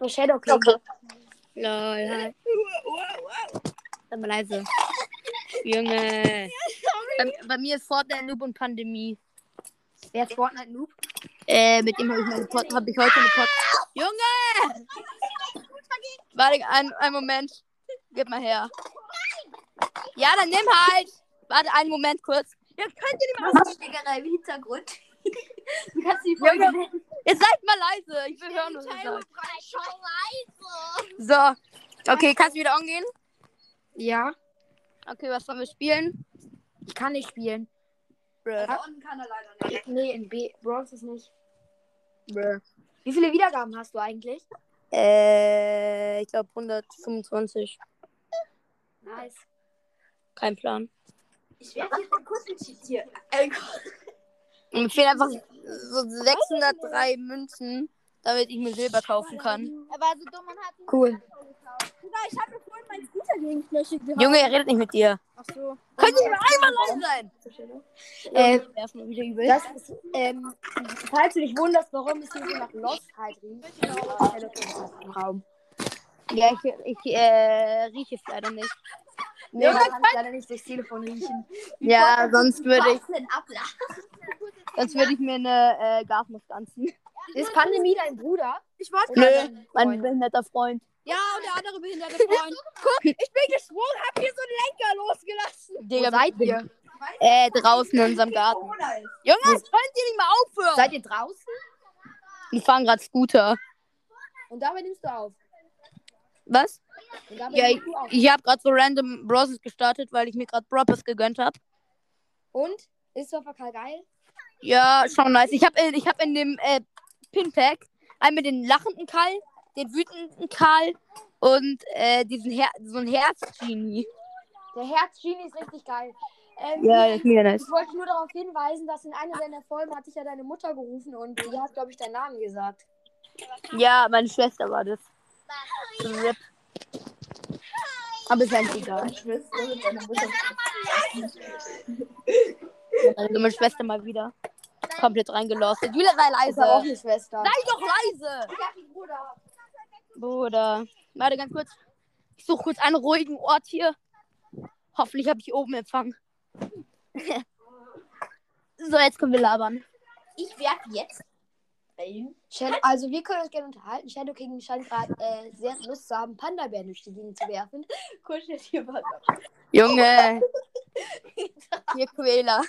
Bei Shadow King. Okay. Lol. Sei mal leise. Junge. Bei, bei mir ist Fortnite Noob und Pandemie. Wer ist Fortnite Noob? Äh, mit dem habe ich, meine Pod hab ich heute eine Pod. Junge! Warte, ein, einen Moment. Gib mal her. Ja, dann nimm halt. Warte, einen Moment kurz. Ja, könnt ihr die ist Schlägerei im Hintergrund? du kannst die Folge. Jetzt seid mal leise. Ich will hören, was ihr sagt. So. Okay, kannst du wieder angehen? Ja, Okay, was sollen wir spielen? ich kann nicht spielen. Bruh. unten kann er leider nicht. Nee, in B Bronx ist nicht. Bruh. Wie viele Wiedergaben hast du eigentlich? Äh, ich glaube 125. Nice. Kein Plan. Ich werde hier Kussel zitieren. Äh, mir fehlen einfach so 603 Münzen, damit ich mir Silber kaufen kann. Er war so dumm und hat Cool. Bruder, ich habe mir vorhin meinen Scooter gegen Fläche gehauen. Junge, er redet nicht mit dir. Ach so. Könnt ihr mal einmal leise sein? Äh, übel. das ist, ähm, falls du dich wunderst, warum es hier so nach Lostheit riecht, äh. Ja, ich, ich äh, rieche es leider nicht. Nee, man kann es leider nicht durchs Telefon riechen. Ja, sonst würde ich, sonst würde ich mir eine äh, Gasmaske anziehen. Ist Pandemie dein Bruder? Ich wollte Nö, dein mein Freund? behinderter Freund. Ja, und der andere behinderte Freund. Guck, ich bin gesprungen, hab hier so einen Lenker losgelassen. Wo Digga, seid ihr? Äh, draußen in unserem Garten. Junge, könnt ihr nicht mal aufhören. Seid ihr draußen? Die fahren gerade Scooter. Und dabei nimmst du auf. Was? Ja, ich, ich habe gerade so random Browsers gestartet, weil ich mir gerade Broppers gegönnt habe. Und? Ist Surfer Karl geil? Ja, schon nice. Ich habe ich hab in dem äh, Pinpack einmal den lachenden Karl, den wütenden Karl und äh, diesen Her so ein Herz-Genie. Der Herz-Genie ist richtig geil. Ähm, Ja, das ist mega nice. Ich wollte nur darauf hinweisen, dass in einer deiner Folgen hat dich ja deine Mutter gerufen und die hat, glaube ich, deinen Namen gesagt. Ja, meine Schwester war das. RIP. Aber ist eigentlich egal. Meine dumme Schwester mal wieder. Komplett reingelostet. Julia, sei aber auch leise. eine Schwester. Sei doch leise. Bruder. Warte ganz kurz. Ich suche kurz einen ruhigen Ort hier. Hoffentlich habe ich oben Empfang. so, jetzt können wir labern. Ich werde jetzt. Bellen. Shadow, also wir können uns gerne unterhalten. Shadow King scheint gerade äh, sehr Lust zu haben, Panda-Bären durch die Gegend zu werfen. Kuschelt hier was. Junge. Hier Quäler.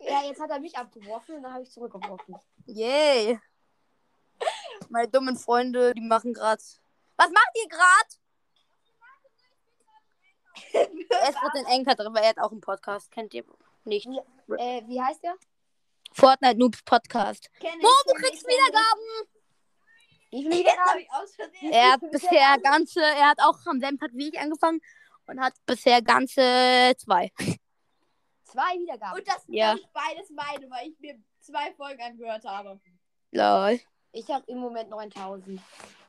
Ja, jetzt hat er mich abgeworfen und dann habe ich zurückgeworfen. Yay. Meine dummen Freunde, die machen gerade. Was macht ihr gerade? es wird den Enker drin, weil er hat auch einen Podcast. Kennt ihr nicht? Äh, wie heißt der? Fortnite Noobs Podcast. Kenn ich, Mo, du kenn kriegst ich, ich. Wiedergaben. Wie viele Jetzt habe Wiedergaben? ich aus Versehen. Er hat bisher ganze, er hat auch am selben Tag wie ich angefangen und hat bisher ganze zwei. Zwei Wiedergaben. Und das sind Ja. ich, beides meine, weil ich mir zwei Folgen angehört habe. Lol. Ich habe im Moment 9000.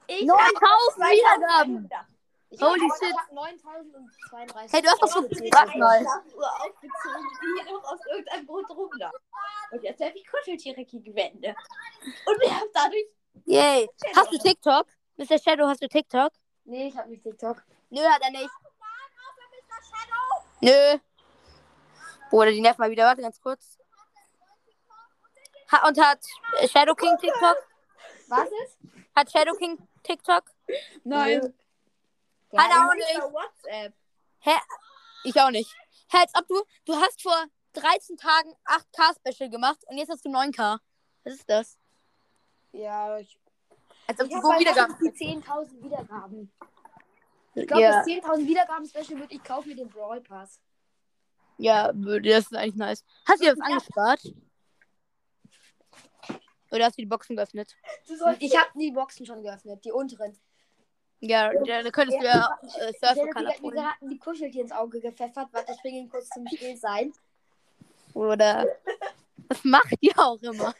Ich 9000 hab Wiedergaben. Ich Holy hab, shit. Ich habe 9032. Hey, du hast doch Aufgezählt. was mal. Uhr aufgezogen, die hier noch aus irgendeinem Grund rumlag. Und jetzt habe ich Kuscheltiere gegen Wände. Und wir haben dadurch. Yay. Hast du TikTok? Mr. Shadow, hast du TikTok? Nee, ich habe nicht TikTok. Nö, hat er nicht. Nö. Bruder, die nervt mal wieder. Warte ganz kurz. Ha und hat Shadow King TikTok? Was ist? Hat Shadow King TikTok? Nein. Ja, Hat auch Über nicht. WhatsApp. Ich auch nicht. Hä, als ob du, du hast vor 13 Tagen 8K Special gemacht und jetzt hast du 9K. Was ist das? Ja, ich, Als ob ich du so bei Wiedergaben die 10.000 Wiedergaben. Ich glaube, Ja, das 10.000 Wiedergaben-Special würde ich kaufen mit dem Brawl Pass. ja, das ist eigentlich nice. Hast du dir das angespart? Oder hast du die Boxen geöffnet? Ich habe die Boxen schon geöffnet, die unteren. Ja, da, da könntest du ja äh, Ich hätte Surfer die, die hatten die Kuscheltier ins Auge gepfeffert. Warte, ich bringe ihn kurz zum Still sein. Oder. Was macht ihr auch immer?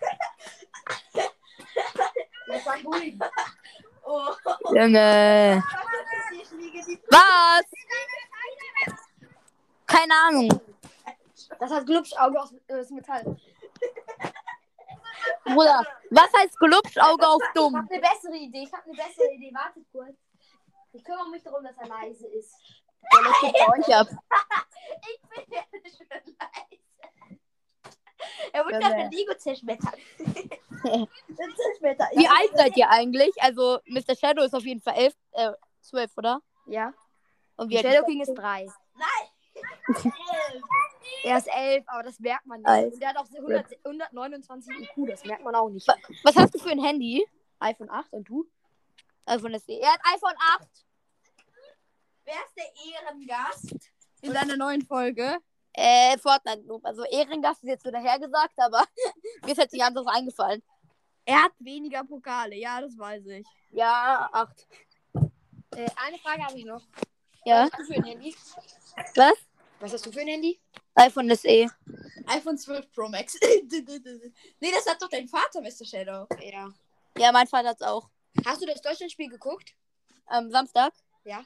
Das war Bullying. Oh. Junge. Ich die Was? Keine Ahnung. Das hat Glubschauge aus, äh, aus Metall. Bruder, Was heißt Glubschauge auf Ich dumm? habe eine bessere Idee. Ich habe eine bessere Idee. Wartet kurz. Ich kümmere mich darum, dass er leise ist. Bei euch ab. Ich bin ja schon leise. Er Ja, nach ne. der Lego zerschmettern. zerschmettern. Wie alt seid ihr eigentlich? Also, Mr. Shadow ist auf jeden Fall elf, äh, zwölf, oder? Ja. Und wie Shadow ist King ist drei. Nein! Er ist elf, aber das merkt man nicht. Elf. Und der hat auch 100, 129 IQ, das merkt man auch nicht. Wa- Was hast du für ein Handy? iPhone 8 und du? iPhone SE. Er hat iPhone 8 Wer ist der Ehrengast? in seiner neuen Folge. Äh, Fortnite Noob. Also Ehrengast ist jetzt so dahergesagt, aber mir ist jetzt nicht anderes eingefallen. Er hat weniger Pokale, ja, das weiß ich. Ja, 8. Äh, eine Frage habe ich noch. Ja. Was hast du für ein Handy? Was? Was hast du für ein Handy? iPhone SE. iPhone 12 Pro Max. nee, das hat doch dein Vater, Mr. Shadow. Ja. Ja, mein Vater hat's auch. Hast du das Deutschlandspiel geguckt? Am Samstag? Ja.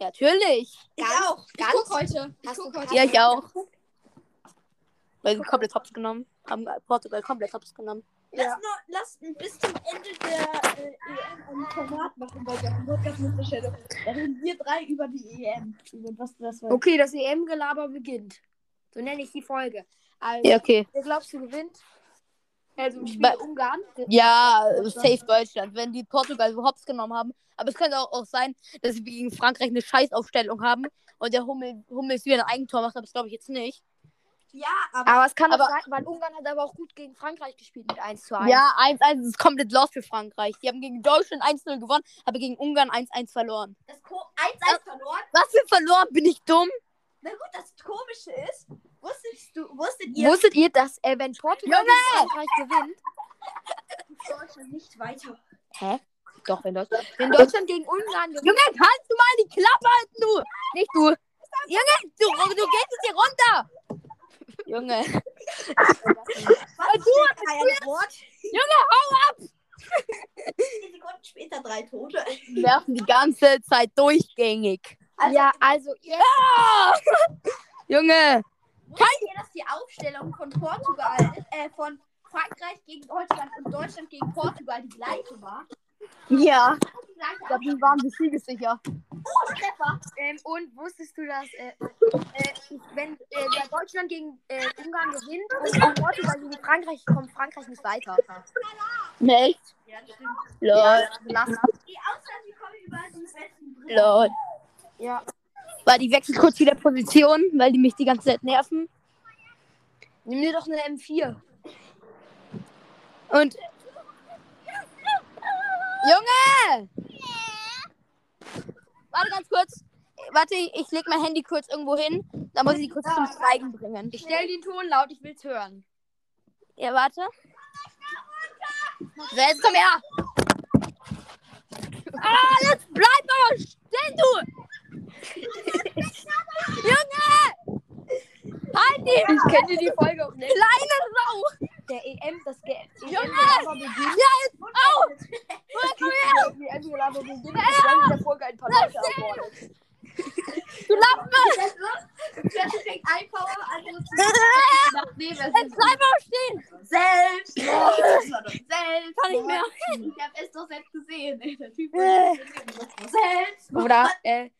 Ja, natürlich. Ich Ganz- auch. Ich ganz- guck heute. Ich Hast du- heute. Ja, ich auch. Weil sie komplett hops genommen. Haben Portugal komplett hops genommen. Lass, nur, lass bis zum Ende der äh, EM ein Format machen bei der Podcast Mr. Shadow. Da reden wir drei über die EM. Über was das war. Okay, das EM-Gelaber beginnt. So nenne ich die Folge. Also, Ja, okay. wer glaubst du gewinnt? Also im Spiel Ba- Ungarn. Ja, safe Deutschland, wenn die Portugal so hops genommen haben. Aber es könnte auch, auch sein, dass sie gegen Frankreich eine Scheißaufstellung haben und der Hummel, Hummels wieder ein Eigentor macht, aber das glaube ich jetzt nicht. Ja, aber Aber es kann Aber- auch sein, weil Ungarn hat aber auch gut gegen Frankreich gespielt mit 1 zu 1. Ja, 1-1 ist komplett lost für Frankreich. Die haben gegen Deutschland 1-0 gewonnen, aber gegen Ungarn 1-1 verloren. das Ko 1-1 verloren. Was für verloren? Bin ich dumm? Na gut, das Komische ist, wusstet, du, wusstet ihr, Wusstet ihr, dass äh, wenn Portugal gegen Frankreich gewinnt, Deutschland nicht weiter. Hä? Doch, wenn Deutschland, wenn Deutschland gegen Ungarn gewinnt, Junge, kannst du mal die Klappe halten, du? Nicht du. Junge, du, du gehst jetzt hier runter. Junge. Was du hast kein Wort. Junge, hau ab. Zehn Sekunden später drei Tote. Die werfen die ganze Zeit durchgängig. Also, ja, also ihr, Ah! Junge. Wusstet ihr, dass die Aufstellung von Portugal, äh, von Frankreich gegen Deutschland und Deutschland gegen Portugal die gleiche war? Ja. Ich glaube, die waren sich siegessicher. Treffer. ähm, und wusstest du, dass äh, äh, wenn äh, der Deutschland gegen äh, Ungarn gewinnt und Portugal gegen Frankreich kommt Frankreich nicht weiter. Echt? Ja, das stimmt. Lol. Lass. Die Ausland, die kommen über die besten Brillen. Lol. Ja. Weil die wechseln kurz wieder Position, weil die mich die ganze Zeit nerven. Nimm dir doch eine M4. Und. Junge! Warte ganz kurz. Warte, ich leg mein Handy kurz irgendwo hin. Da muss ich die kurz zum Schweigen bringen. Ich stell den Ton laut, ich will's hören. Ja, warte. So, jetzt komm her! Ah, jetzt bleib mal stehen, du! Junge! Die Ich kenne die Folge auch nicht. kleine Sau! Der EM, das Ge Junge! EM-Gelaber beginnt. Ja, jetzt! Au! Junge, komm her! Die EM-Gelaber beginnt. und dann in der Folge ein paar Leute ermordet. Du Lappen! Plötzlich fängt ein Power an, andere zu Jetzt bleib mal stehen! selbst. Doch selbst. Kann nicht mehr. Ich hab es doch selbst gesehen. ey. Der Typ Äh. selbst. Oder, äh,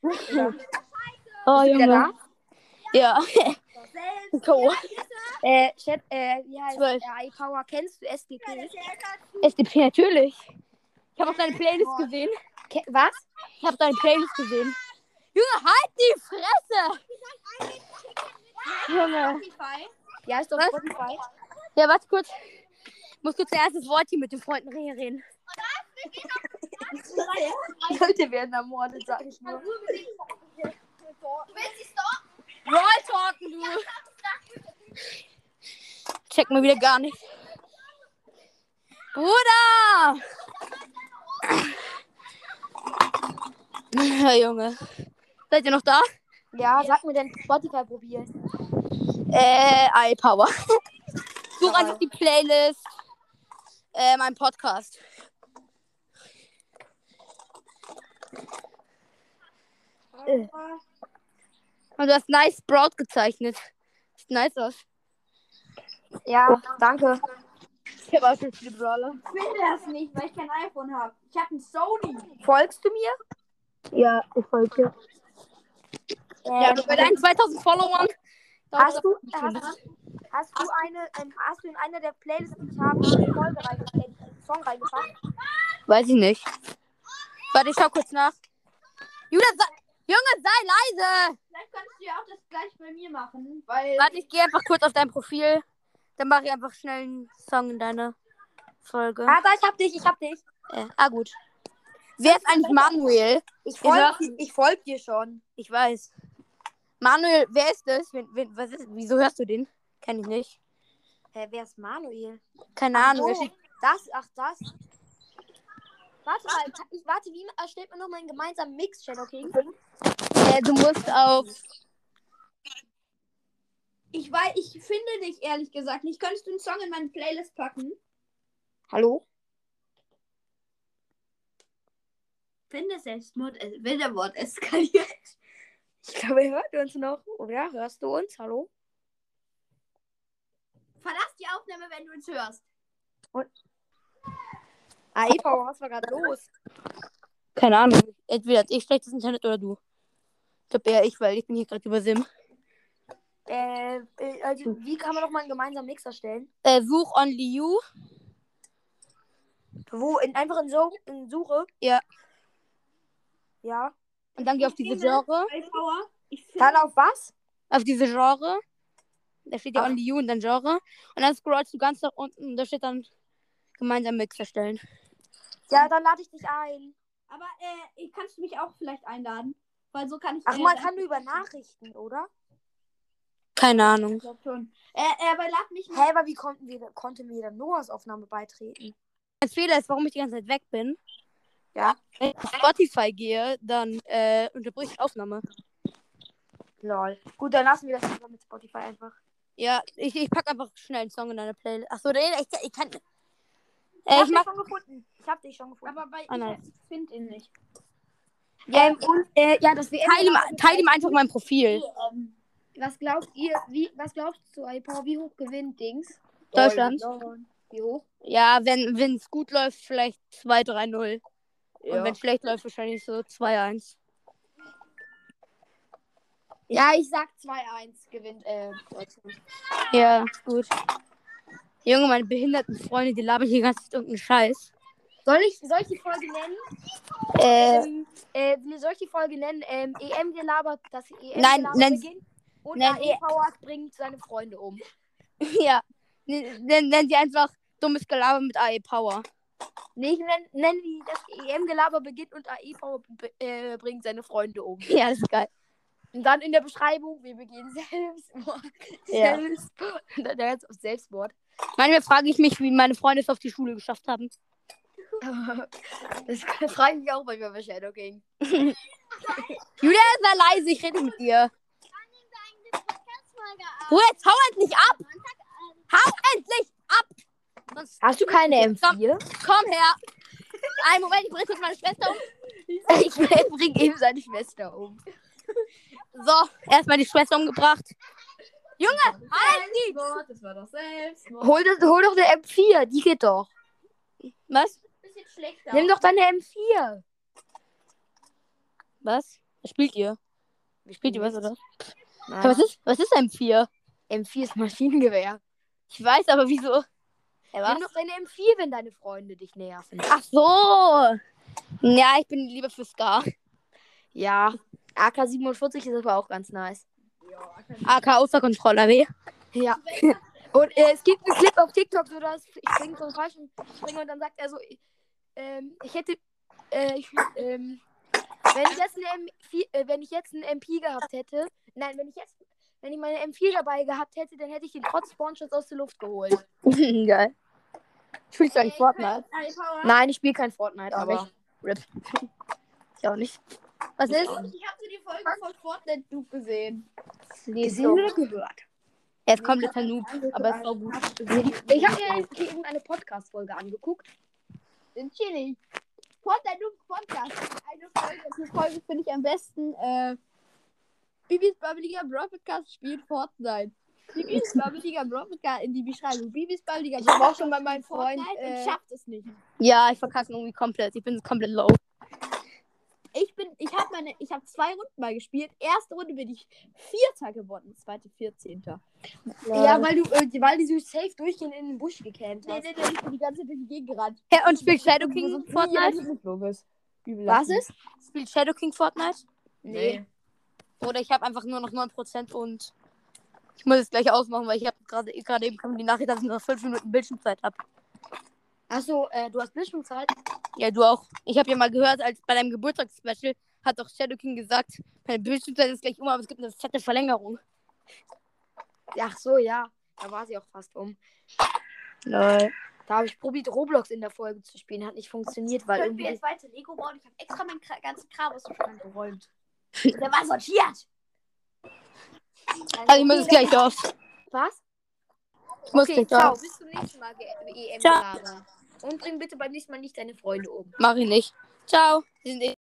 Oh, da? Ja. Selbst. Co. Äh, Chat, äh, wie heißt Zwölf. der iPower? Kennst du SDP? SDP natürlich. Ich habe auch deine Playlist gesehen. Ke was? Ich habe deine Playlist gesehen. Junge, halt die Fresse! Junge. Ja, ist doch Was? Spotify. Ja, warte kurz. Ich muss kurz ein erstes Wort hier mit den Freunden reden. Leute werden ermordet, sag ich nur. Roll talken, du! Check mal wieder gar nicht. Bruder! Ja, Junge. Seid ihr noch da? Ja, sag mir dein Spotify-Profil. Äh, iPower. Such einfach die Playlist. Äh, mein Podcast. Und du hast nice Sprout gezeichnet. Sieht nice aus. Ja, danke. Ich habe auch schon viele Brawler. Ich finde das nicht, weil ich kein iPhone habe. Ich habe ein Sony. Folgst du mir? Ja, ich folge. Ja, bei deinen 2000 Followern. Hast du, hast, hast du eine, ähm, hast du in einer der Playlists, die ich habe, eine Folge reingepackt, einen Song reingepackt? Weiß ich nicht. Warte, ich schau kurz nach. Julia, sei, Junge, sei leise! Vielleicht kannst du ja auch das gleich bei mir machen, weil. Warte, ich gehe einfach kurz auf dein Profil. Dann mache ich einfach schnell einen Song in deine Folge. Ah, da, ich hab dich, ich hab dich. Äh, ah, gut. Wer ist eigentlich Manuel? Ich folge ich folg dir schon. Ich weiß. Manuel, wer ist das? Wen, wen, was ist, wieso hörst du den? Kenn ich nicht. Hä, wer ist Manuel? Keine Ahnung. so, das, ach das. Warte mal, ich warte, wie erstellt man noch mal einen gemeinsamen Mix, Shadow King? Äh, du musst auf. Ich weiß, ich finde dich ehrlich gesagt nicht. Könntest du einen Song in meine Playlist packen? Hallo? Finde Selbstmord, äh, Wilderwort eskaliert. Ich glaube, ihr hört uns noch. Oder hörst du uns? Hallo? Verlass die Aufnahme, wenn du uns hörst. Ah, Eva, was war gerade los? Keine Ahnung. Entweder hat ich schlechtes Internet oder du. Ich glaube eher ich, weil ich bin hier gerade über Sim. Äh, äh, also, wie kann man noch mal einen gemeinsamen Mix erstellen? Äh, such Only You. Wo? In, einfach in, so in Suche? Ja. Ja. Und dann geh auf diese Genre. Dann auf was? Auf diese Genre. Da steht ja Ach. Only You und dann Genre. Und dann scrollst du ganz nach unten. Da steht dann gemeinsam Mix erstellen. Ja, dann lade ich dich ein. Aber äh, kannst du mich auch vielleicht einladen? Weil so kann ich. Ach, man kann nur über Nachrichten, oder? Keine Ahnung. Ich glaub schon. Äh, aber lad mich Hä, aber wie konnten wir, konnte mir dann Noahs Aufnahme beitreten? Ein Fehler ist, warum ich die ganze Zeit weg bin. Ja. Wenn ich auf Spotify gehe, dann äh, unterbricht die Aufnahme. Lol. Gut, dann lassen wir das einfach mit Spotify einfach. Ja, ich, ich pack einfach schnell einen Song in deine Playlist. Achso, nee, ich, ich kann. Ich Äh, hab ich dich mach. schon gefunden. Ich hab dich schon gefunden. Aber bei Ah, nice. ich finde ihn nicht. Ähm, und, äh, ja, das WM. Teil ihm, teil ihm einfach mein Profil. Was glaubt ihr, wie, was glaubst du, Alpa, wie hoch gewinnt Dings? Deutschland. Wie hoch? Ja, wenn es gut läuft, vielleicht 2-3-0. Und wenn schlecht läuft, wahrscheinlich so 2-1. Ja, ich sag 2-1 gewinnt äh, Deutschland. Ja, gut. Junge, meine behinderten Freunde, die labern hier ganz irgendeinen Scheiß. Soll ich, soll ich die Folge nennen? Äh, Ähm, äh, wie soll ich die Folge nennen? Ähm, EM gelabert, das EM Nein, nenn- beginnt. Und nenn AE Power bringt seine Freunde um. ja. Nennen nenn die einfach dummes Gelaber mit AE Power. Nee, ich nenn, nenn die, das EM-Gelaber beginnt und AE Power äh, bringt seine Freunde um. Ja, das ist geil. Und dann in der Beschreibung, wir begehen Selbstmord. Ja. Selbstmord. Dann jetzt auf Selbstmord. Manchmal frage ich mich, wie meine Freunde es auf die Schule geschafft haben. Das frage ich mich auch manchmal bei Shadow King. Julia, sei leise, ich rede mit dir. Ruhe, jetzt hau endlich ab! Hau endlich ab! Sonst Hast du keine M4? komm her! Einen Moment, ich bringe kurz meine Schwester um. Ich bring eben seine Schwester um. So, erstmal die Schwester umgebracht. Junge, halt die! Das war doch Selbstmord. Hol, das, hol doch eine M4, die geht doch. Was? Bisschen schlechter. Nimm doch deine M4. Was? Was spielt ihr? Spielt ihr was, oder? Nein. Was ist, was ist M4? M4 ist Maschinengewehr. Ich weiß, aber wieso? Ja, was? Nimm doch deine M4, wenn deine Freunde dich nerven. Ach so! Ja, ich bin lieber für Scar. Ja, AK-47 ist aber auch ganz nice. AK außer Kontrolle, weh. Ja. Und äh, es gibt einen Clip auf TikTok, so dass ich springe vom falschen Springer und dann sagt er so, ähm, ich hätte, äh, ich, ähm, wenn ich jetzt eine M4, äh, wenn ich jetzt einen MP gehabt hätte, nein, wenn ich jetzt, wenn ich meine M4 dabei gehabt hätte, dann hätte ich den trotz Spawnschutz aus der Luft geholt. Geil. Spielst du eigentlich Fortnite? Nein, ich spiele kein Fortnite, aber. Rip. Ich auch nicht. Was ist? Ich habe so die Folge von Fortnite Duke gesehen. Gesehen oder gehört? Er ist kompletter Noob, aber ist auch gut. Ich habe mir eben eine Podcast-Folge angeguckt. Hier nicht. Fortnite Duke Podcast. Eine Folge, die Folge finde ich am besten. Äh, Bibis Babbeliger Broadcast spielt Fortnite. Bibis Babbeliger Broadcast in die Beschreibung. Bibis Babbeliger Ich auch schon bei meinem Freund. Fortnite Äh, und schafft es nicht. Ja, ich verkacke irgendwie komplett. Ich bin komplett low. Ich bin, ich habe meine, ich habe zwei Runden mal gespielt. Erste Runde bin ich Vierter geworden, zweite Vierzehnter. ja, weil du, äh, weil du so safe durchgehend in den Busch gekämmt Nee, hast. nee, nee, ich bin die ganze Zeit durch die Gegend gerannt. Ja, und spielt Shadow So King wie Fortnite? Was ist? Spielt Shadow King Fortnite? Nee. Oder ich habe einfach nur noch 9% und ich muss es gleich ausmachen, weil ich habe gerade gerade eben kam die Nachricht, dass ich noch 5 Minuten Bildschirmzeit habe. Achso, äh, du hast Bildschirmzeit. Ja, du auch. Ich habe ja mal gehört, als bei deinem Geburtstagsspecial hat doch Shadow King gesagt, meine Bildschirmzeit ist gleich um, aber es gibt eine fette Verlängerung. Ach so, ja. Da war sie auch fast um. Lol. Da habe ich probiert, Roblox in der Folge zu spielen. Hat nicht funktioniert, weil Können wir irgendwie. jetzt weiter Lego bauen? Ich habe extra meinen Kra ganzen Kram aus dem Schrank geräumt. Der war sortiert. Also ich muss es gleich aus. Was? Ich muss Okay, gleich ciao. aus. Bis zum nächsten Mal, Ge- EM Ciao. Gelaber. Und bring bitte beim nächsten Mal nicht deine Freunde um. Mach ich nicht. Ciao. Sind eh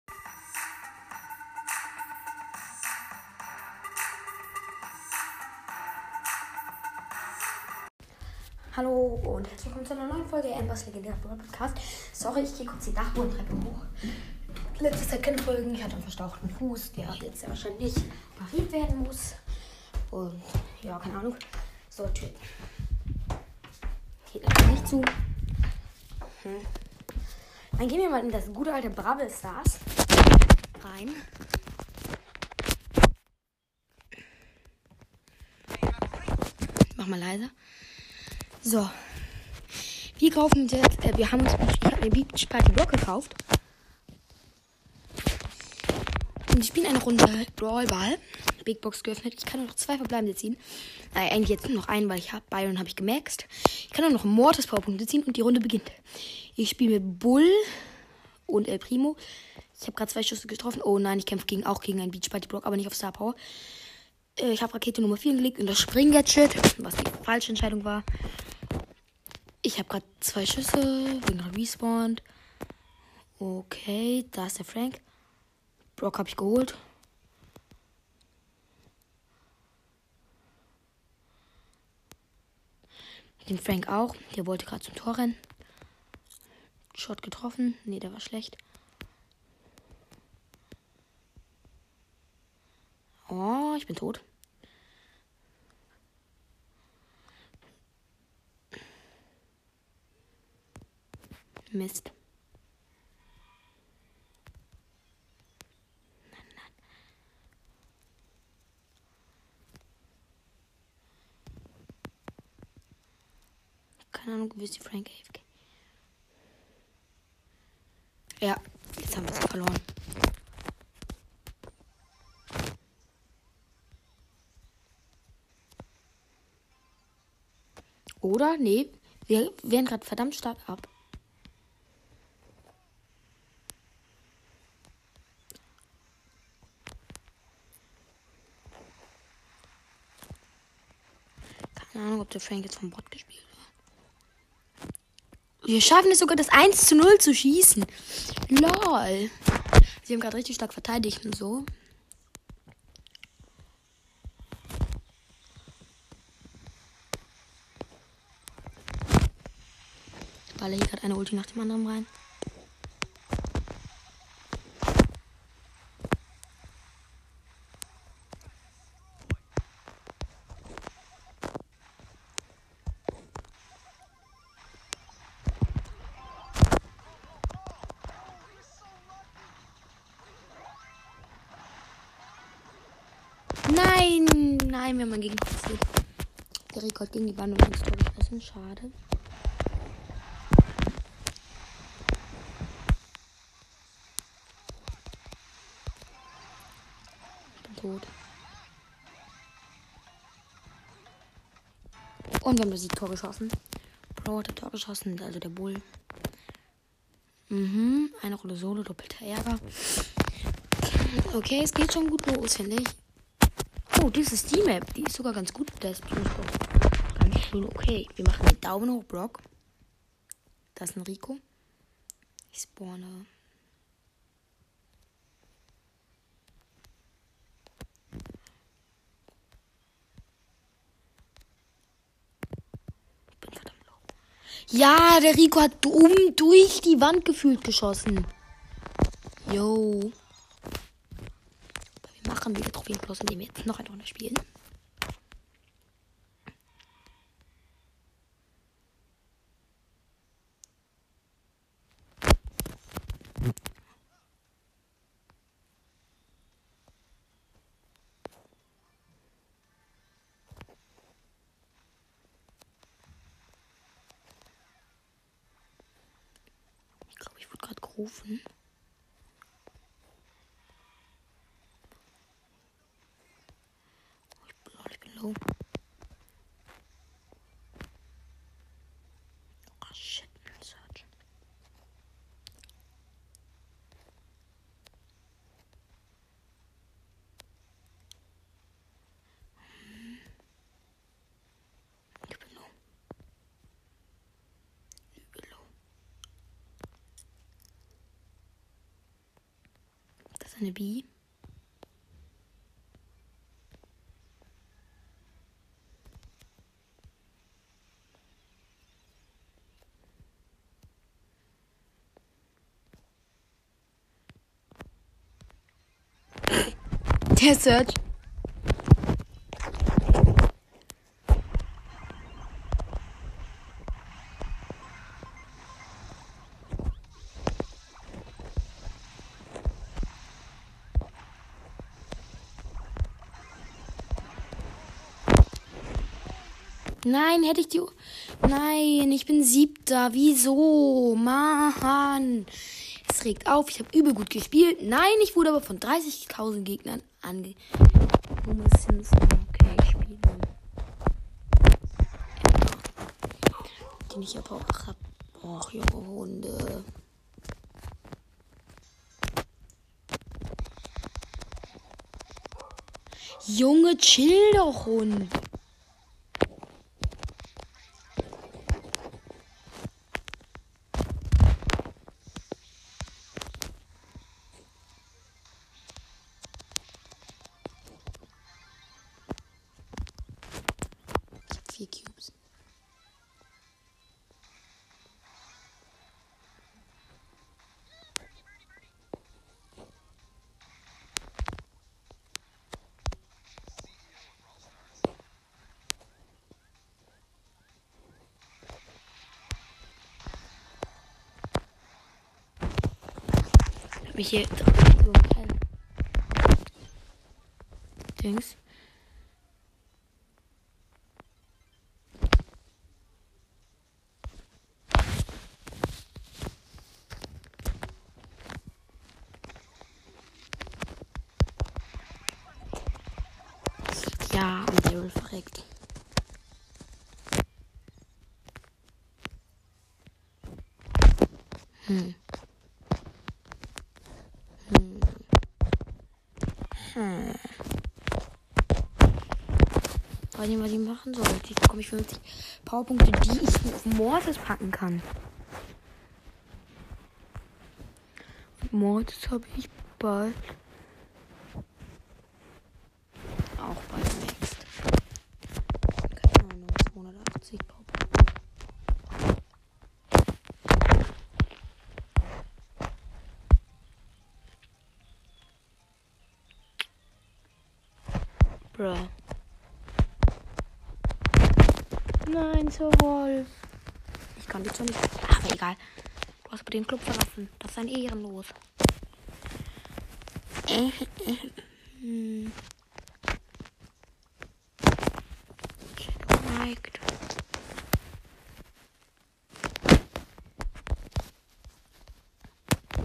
Hallo und herzlich willkommen zu einer neuen Folge Ambers Legendär Podcast. Sorry, ich gehe kurz die Dachbodentreppe hoch. Letzte Zeit keine Folgen. Ich hatte einen verstauchten Fuß, der jetzt sehr wahrscheinlich operiert werden muss. Und ja, keine Ahnung. So, Tür. Geht leider nicht zu. Hm. Dann gehen wir mal in das gute alte Brabbel Stars rein. Mach mal leiser. So. Wir kaufen uns jetzt, äh, wir haben uns, mir Beach Party Block gekauft. Und ich spiele eine Runde Brawlball. Big Box geöffnet. Ich kann nur noch zwei verbleibende ziehen. Äh, eigentlich jetzt nur noch einen, weil ich habe Byron habe ich gemaxt. Ich kann nur noch Mortis Powerpunkte ziehen und die Runde beginnt. Ich spiele mit Bull und El Primo. Ich habe gerade zwei Schüsse getroffen. Oh nein, ich kämpfe gegen, auch gegen einen Beach Party Block, aber nicht auf Star Power. Äh, ich habe Rakete Nummer 4 gelegt und das Spring-Gadget, was die falsche Entscheidung war. Ich habe gerade zwei Schüsse, bin gerade respawned. Okay, da ist der Frank. Brock habe ich geholt. Den Frank auch. Der wollte gerade zum Tor rennen. Shot getroffen. Nee, der war schlecht. Oh, ich bin tot. Mist. Die Frank AFK? Ja, jetzt haben wir es verloren. Oder? Nee, wir werden gerade verdammt stark ab. Keine Ahnung, ob der Frank jetzt vom Bot gespielt. Wir schaffen es sogar, das 1 zu 0 zu schießen. Lol. Sie haben gerade richtig stark verteidigt und so. Baller hier gerade eine Ulti nach dem anderen rein. Nein, wir haben einen Gegner passiert. Der Rekord gegen die Wand und ins Tor geschossen. Schade. Tot. Und wir haben das geschossen. Bro hat das Tor geschossen, also der Bull. Mhm, eine Runde Solo, doppelter Ärger. Okay, es geht schon gut los, finde ich. Oh, das ist die Map. Die ist sogar ganz gut. Da ist Ganz schön okay. Wir machen den Daumen hoch, Brock. Da ist ein Rico. Ich spawne. Ja, der Rico hat um durch die Wand gefühlt geschossen. Yo. Wir machen wieder Trophäen plus, indem wir jetzt noch eine Runde spielen. Ich glaube, ich wurde gerade gerufen. Oh, ich bin, lol, ich bin low. Oh shit, Search. Ich bin low. Übel low. Das ist eine B. Der Search. Nein, hätte ich die. Nein, ich bin siebter. Wieso? Mann. Es regt auf. Ich habe übel gut gespielt. Nein, ich wurde aber von 30.000 Gegnern ange. Homer Simpson. Okay, ich spiele. Den ich aber auch hab. Och, junge Hunde. Junge, chill doch, Hund. Mich hier Dings. Ja, und Daryl verreckt. Hm. Hm. Hm. Weiß nicht, was ich machen soll. Jetzt bekomme ich 50 Powerpunkte, die ich auf Mortis packen kann. Mortis habe ich bald. Auch bald next. Keine Ahnung, 280 Powerpunkte. Bruh. Zur Wolf. Ich kann dich zwar nicht. Aber egal. Du hast aber den Club verlassen. Das ist ein Ehrenlos. Äh, äh.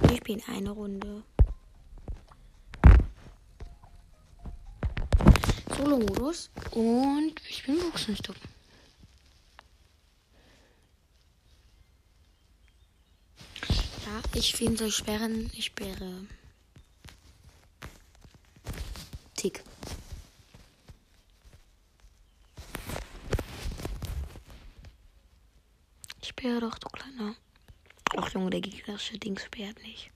Wir spielen eine Runde. Solo-Modus und ich spielen Boxenstopp. Ja, ich wen ich sperren? Ich sperre. Tick. Ich sperre doch, du kleiner. Ach Junge, der gegnerische Ding sperrt nicht.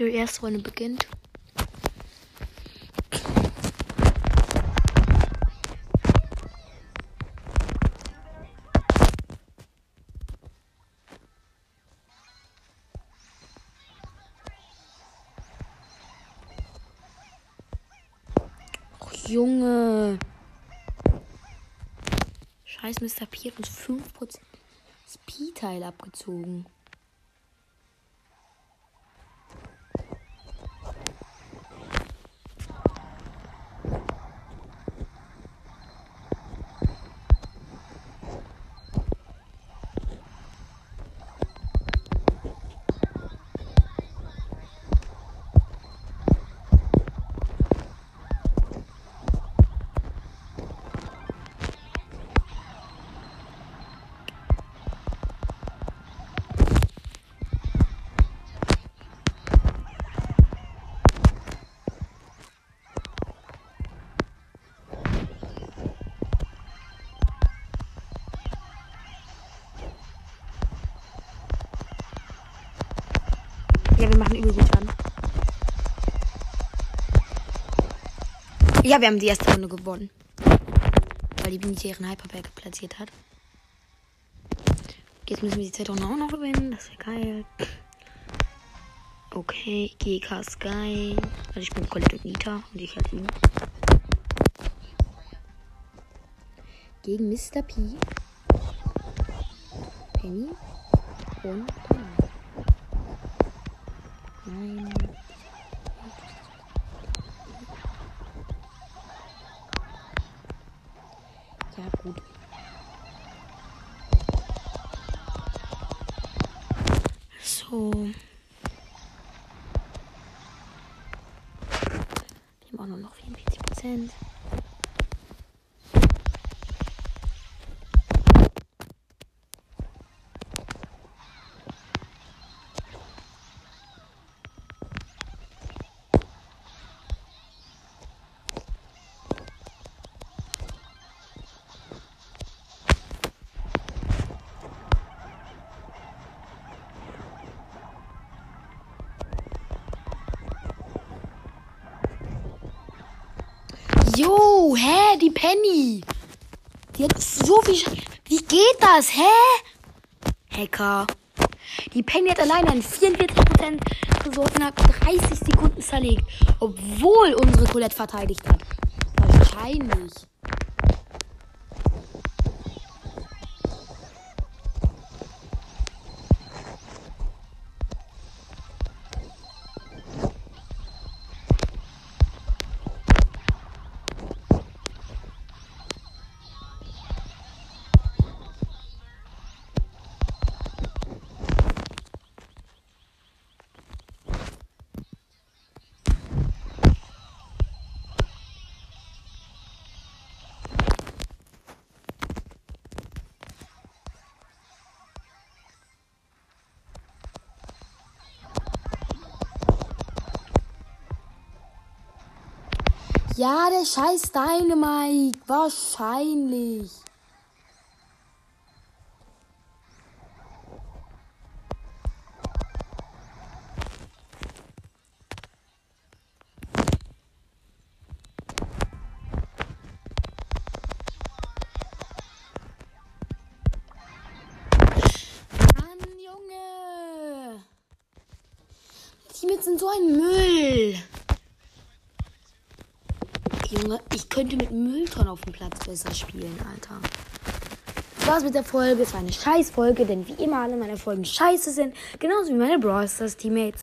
Die erste Runde beginnt. Junge. Scheiß Mr. P hat uns 5% Speed-Teil abgezogen. Übel gut an. Ja, wir haben die erste Runde gewonnen. Weil die Binite ihren Hyperberg platziert hat. Jetzt müssen wir die zweite Runde auch noch gewinnen. Das wäre geil. Okay, GK Sky. Also ich bin Colette und Nita und ich halt ihn. Gegen Mr. P. Penny und Dynamite. Nein. Die Penny. Die hat so viel. Sch Wie geht das, hä? Hacker. Die Penny hat alleine einen 44% Ressourcen innerhalb 30 Sekunden zerlegt. Obwohl unsere Colette verteidigt hat. Wahrscheinlich. Ja, der scheiß Dynamite. Wahrscheinlich. Dem Platz besser spielen, Alter. war's mit der Folge. Es war eine Scheißfolge, denn wie immer alle meine Folgen scheiße sind. Genauso wie meine Brawl Stars Teammates.